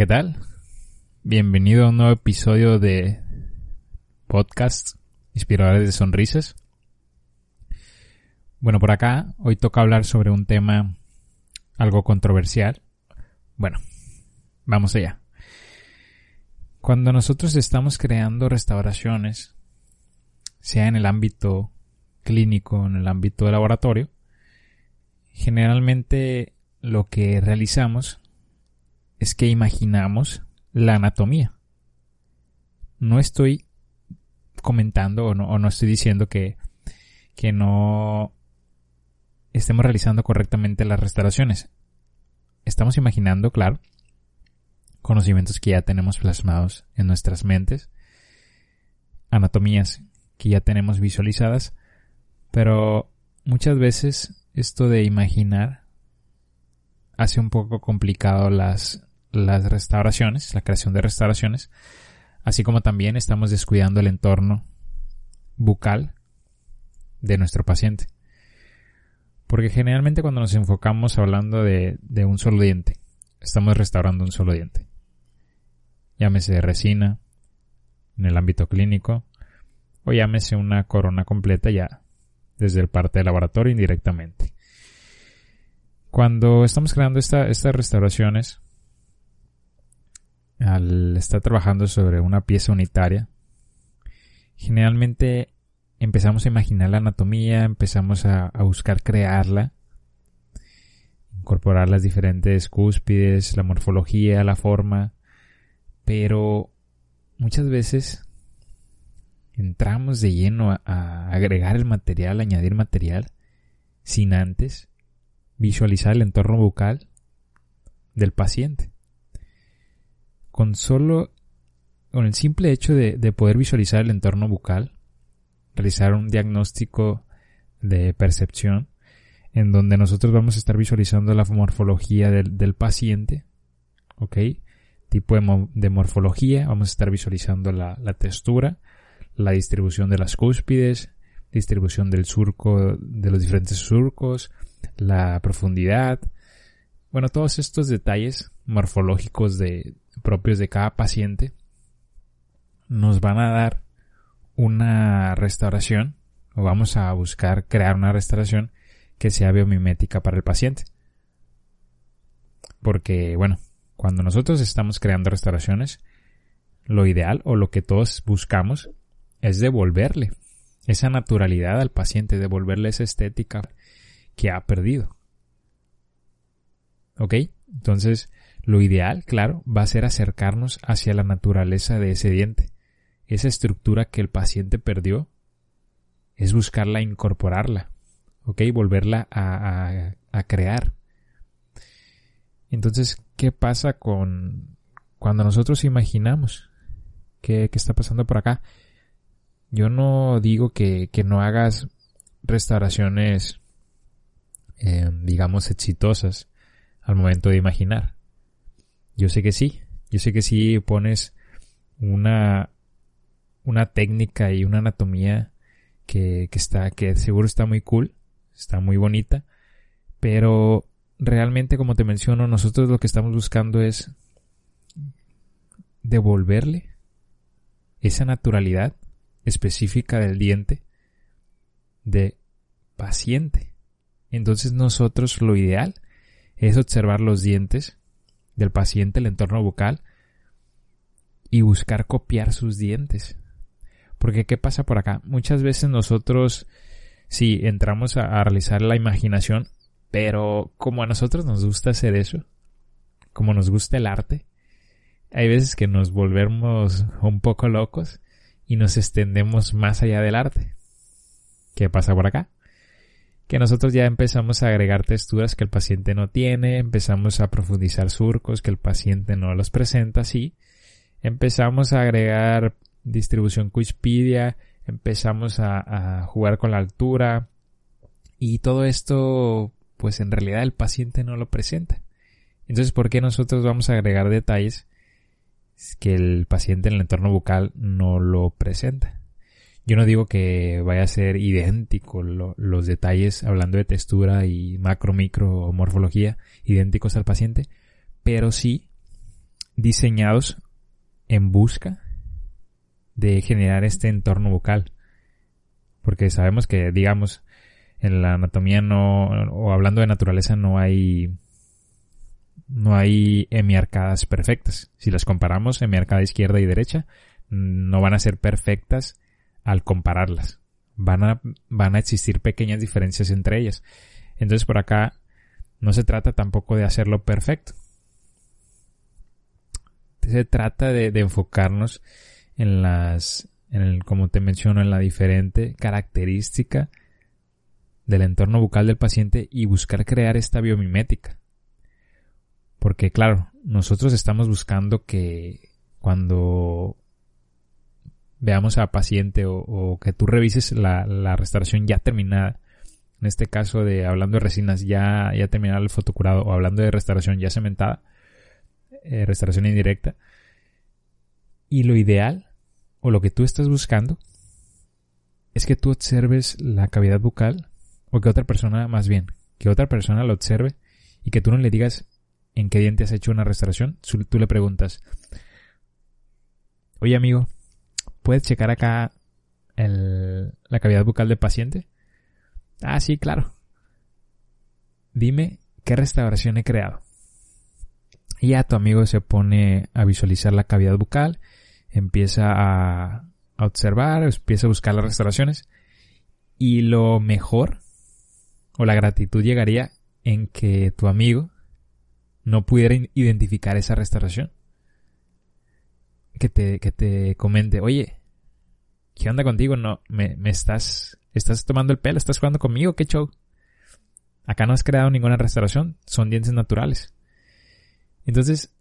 ¿qué tal? Bienvenido a un nuevo episodio de podcast Inspiradores de Sonrisas. Bueno, por acá hoy toca hablar sobre un tema algo controversial. Bueno, vamos allá. Cuando nosotros estamos creando restauraciones, sea en el ámbito clínico, en el ámbito de laboratorio, generalmente lo que realizamos es que imaginamos la anatomía. No estoy comentando o no, estoy diciendo que, que no estemos realizando correctamente las restauraciones. Estamos imaginando, claro, conocimientos que ya tenemos plasmados en nuestras mentes, anatomías que ya tenemos visualizadas, pero muchas veces esto de imaginar hace un poco complicado las, las restauraciones, la creación de restauraciones, así como también estamos descuidando el entorno bucal de nuestro paciente. Porque generalmente cuando nos enfocamos hablando de, de un solo diente, estamos restaurando un solo diente. Llámese resina, en el ámbito clínico, o llámese una corona completa ya desde el parte del laboratorio indirectamente. Cuando estamos creando estas restauraciones, al estar trabajando sobre una pieza unitaria, generalmente empezamos a imaginar la anatomía, empezamos a, buscar crearla, incorporar las diferentes cúspides, la morfología, la forma, pero muchas veces entramos de lleno a, agregar el material, añadir material, sin antes visualizar el entorno bucal del paciente con solo, con el simple hecho de, poder visualizar el entorno bucal, realizar un diagnóstico de percepción, en donde nosotros vamos a estar visualizando la morfología del, paciente, ¿ok? Tipo de, morfología, vamos a estar visualizando la, la, textura, la distribución de las cúspides, distribución del surco, de los diferentes surcos, la profundidad, bueno, todos estos detalles morfológicos de, propios de cada paciente nos van a dar una restauración o vamos a buscar crear una restauración que sea biomimética para el paciente. Porque, bueno, cuando nosotros estamos creando restauraciones, lo ideal o lo que todos buscamos es devolverle esa naturalidad al paciente, devolverle esa estética que ha perdido. ¿Ok? Entonces, lo ideal, claro, va a ser acercarnos hacia la naturaleza de ese diente. Esa estructura que el paciente perdió es buscarla incorporarla, ¿ok? Volverla a, crear. Entonces, ¿qué pasa con cuando nosotros imaginamos? ¿Qué, está pasando por acá? Yo no digo que, no hagas restauraciones, eh, digamos, exitosas al momento de imaginar. Yo sé que sí. Yo sé que sí pones una, una técnica y una anatomía que, que está, que seguro está muy cool, está muy bonita, pero realmente, como te menciono, nosotros lo que estamos buscando es devolverle esa naturalidad específica del diente de paciente. Entonces nosotros lo ideal es observar los dientes del paciente, el entorno bucal, y buscar copiar sus dientes. Porque ¿qué pasa por acá? Muchas veces nosotros, sí, entramos a, realizar la imaginación, pero como a nosotros nos gusta hacer eso, como nos gusta el arte, hay veces que nos volvemos un poco locos y nos extendemos más allá del arte. ¿Qué pasa por acá? Que nosotros ya empezamos a agregar texturas que el paciente no tiene, empezamos a profundizar surcos que el paciente no los presenta así, empezamos a agregar distribución cuispidia, empezamos a, jugar con la altura y todo esto pues en realidad el paciente no lo presenta. Entonces, ¿por qué nosotros vamos a agregar detalles que el paciente en el entorno bucal no lo presenta? Yo no digo que vaya a ser idéntico los detalles hablando de textura y macro, micro o morfología idénticos al paciente, pero sí diseñados en busca de generar este entorno bucal. Porque sabemos que, digamos, en la anatomía no, o hablando de naturaleza no hay, no hay hemiarcadas perfectas. Si las comparamos, hemiarcada izquierda y derecha, no van a ser perfectas al compararlas. Van a, van a existir pequeñas diferencias entre ellas. Entonces por acá no se trata tampoco de hacerlo perfecto. Se trata de, enfocarnos en las, en el, como te menciono, en la diferente característica del entorno bucal del paciente y buscar crear esta biomimética. Porque claro, nosotros estamos buscando que cuando veamos a paciente o, que tú revises la, la, restauración ya terminada, en este caso de hablando de resinas ya, ya terminada el fotocurado o hablando de restauración ya cementada, eh, restauración indirecta, y lo ideal o lo que tú estás buscando es que tú observes la cavidad bucal o que otra persona, más bien, que otra persona lo observe y que tú no le digas en qué diente has hecho una restauración, tú le preguntas, oye amigo, ¿puedes checar acá la cavidad bucal del paciente? Ah, sí, claro. Dime qué restauración he creado. Y ya tu amigo se pone a visualizar la cavidad bucal, empieza a, a observar, empieza a buscar las restauraciones. Y lo mejor, o la gratitud llegaría en que tu amigo no pudiera identificar esa restauración. Que te, que te comente, oye, ¿qué onda contigo? No, me, me estás, estás tomando el pelo, estás jugando conmigo, qué show. Acá no has creado ninguna restauración, son dientes naturales. Entonces,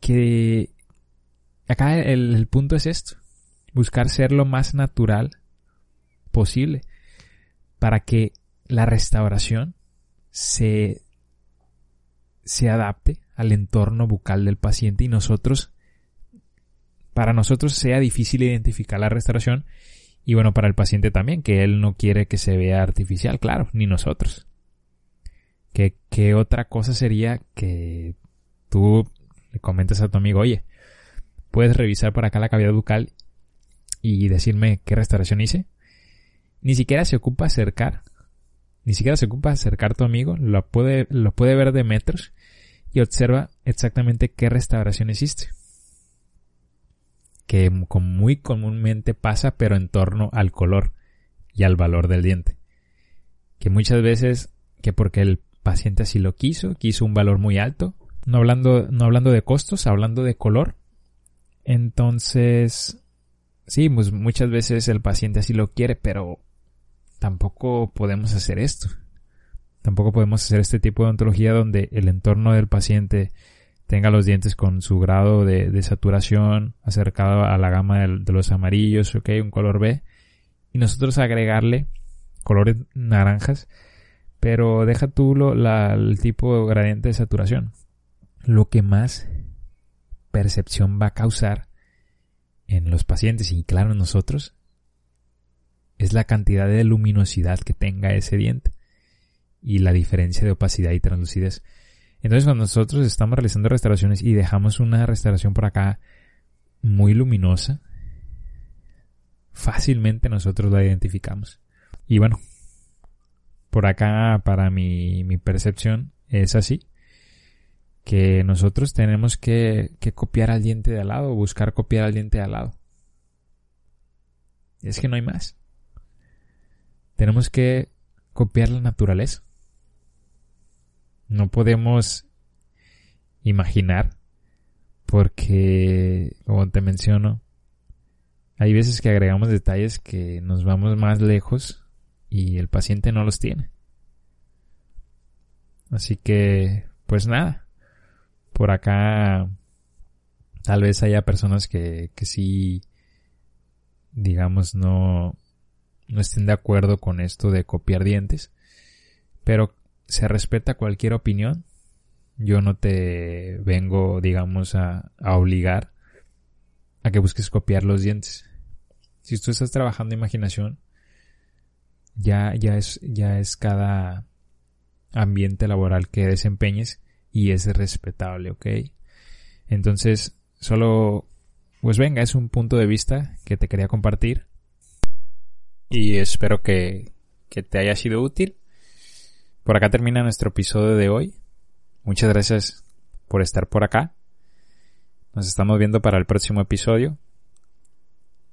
que acá el, punto es esto, buscar ser lo más natural posible para que la restauración se, se adapte al entorno bucal del paciente y nosotros para nosotros sea difícil identificar la restauración y bueno, para el paciente también, que él no quiere que se vea artificial, claro, ni nosotros. ¿Qué, qué otra cosa sería que tú le comentes a tu amigo, oye, puedes revisar por acá la cavidad bucal y decirme qué restauración hice? Ni siquiera se ocupa acercar, ni siquiera se ocupa acercar a tu amigo, lo puede, lo puede ver de metros y observa exactamente qué restauración hiciste que muy comúnmente pasa pero en torno al color y al valor del diente. Que muchas veces que porque el paciente así lo quiso, quiso un valor muy alto, no hablando, no hablando de costos, hablando de color. Entonces, sí, pues muchas veces el paciente así lo quiere, pero tampoco podemos hacer esto. Tampoco podemos hacer este tipo de ontología donde el entorno del paciente tenga los dientes con su grado de, saturación acercado a la gama de, los amarillos, ok, un color B, y nosotros agregarle colores naranjas, pero deja tú lo, el tipo gradiente de saturación. Lo que más percepción va a causar en los pacientes y claro en nosotros es la cantidad de luminosidad que tenga ese diente y la diferencia de opacidad y translucidez. Entonces cuando nosotros estamos realizando restauraciones y dejamos una restauración por acá muy luminosa, fácilmente nosotros la identificamos. Y bueno, por acá para mi, mi percepción es así. Que nosotros tenemos que, que copiar al diente de al lado, buscar copiar al diente de al lado. Es que no hay más. Tenemos que copiar la naturaleza. No podemos imaginar porque, como te menciono, hay veces que agregamos detalles que nos vamos más lejos y el paciente no los tiene. Así que, pues nada, por acá tal vez haya personas que, que sí, digamos, no, no estén de acuerdo con esto de copiar dientes, pero se respeta cualquier opinión. Yo no te vengo, digamos, a, obligar a que busques copiar los dientes. Si tú estás trabajando imaginación, ya, ya es, ya es cada ambiente laboral que desempeñes y es respetable, ¿ok? Entonces, solo, pues venga, es un punto de vista que te quería compartir. Y espero que, que te haya sido útil. Por acá termina nuestro episodio de hoy. Muchas gracias por estar por acá. Nos estamos viendo para el próximo episodio.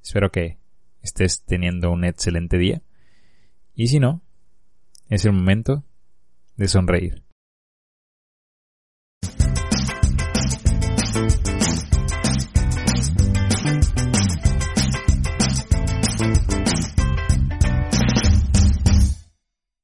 Espero que estés teniendo un excelente día. Y si no, es el momento de sonreír.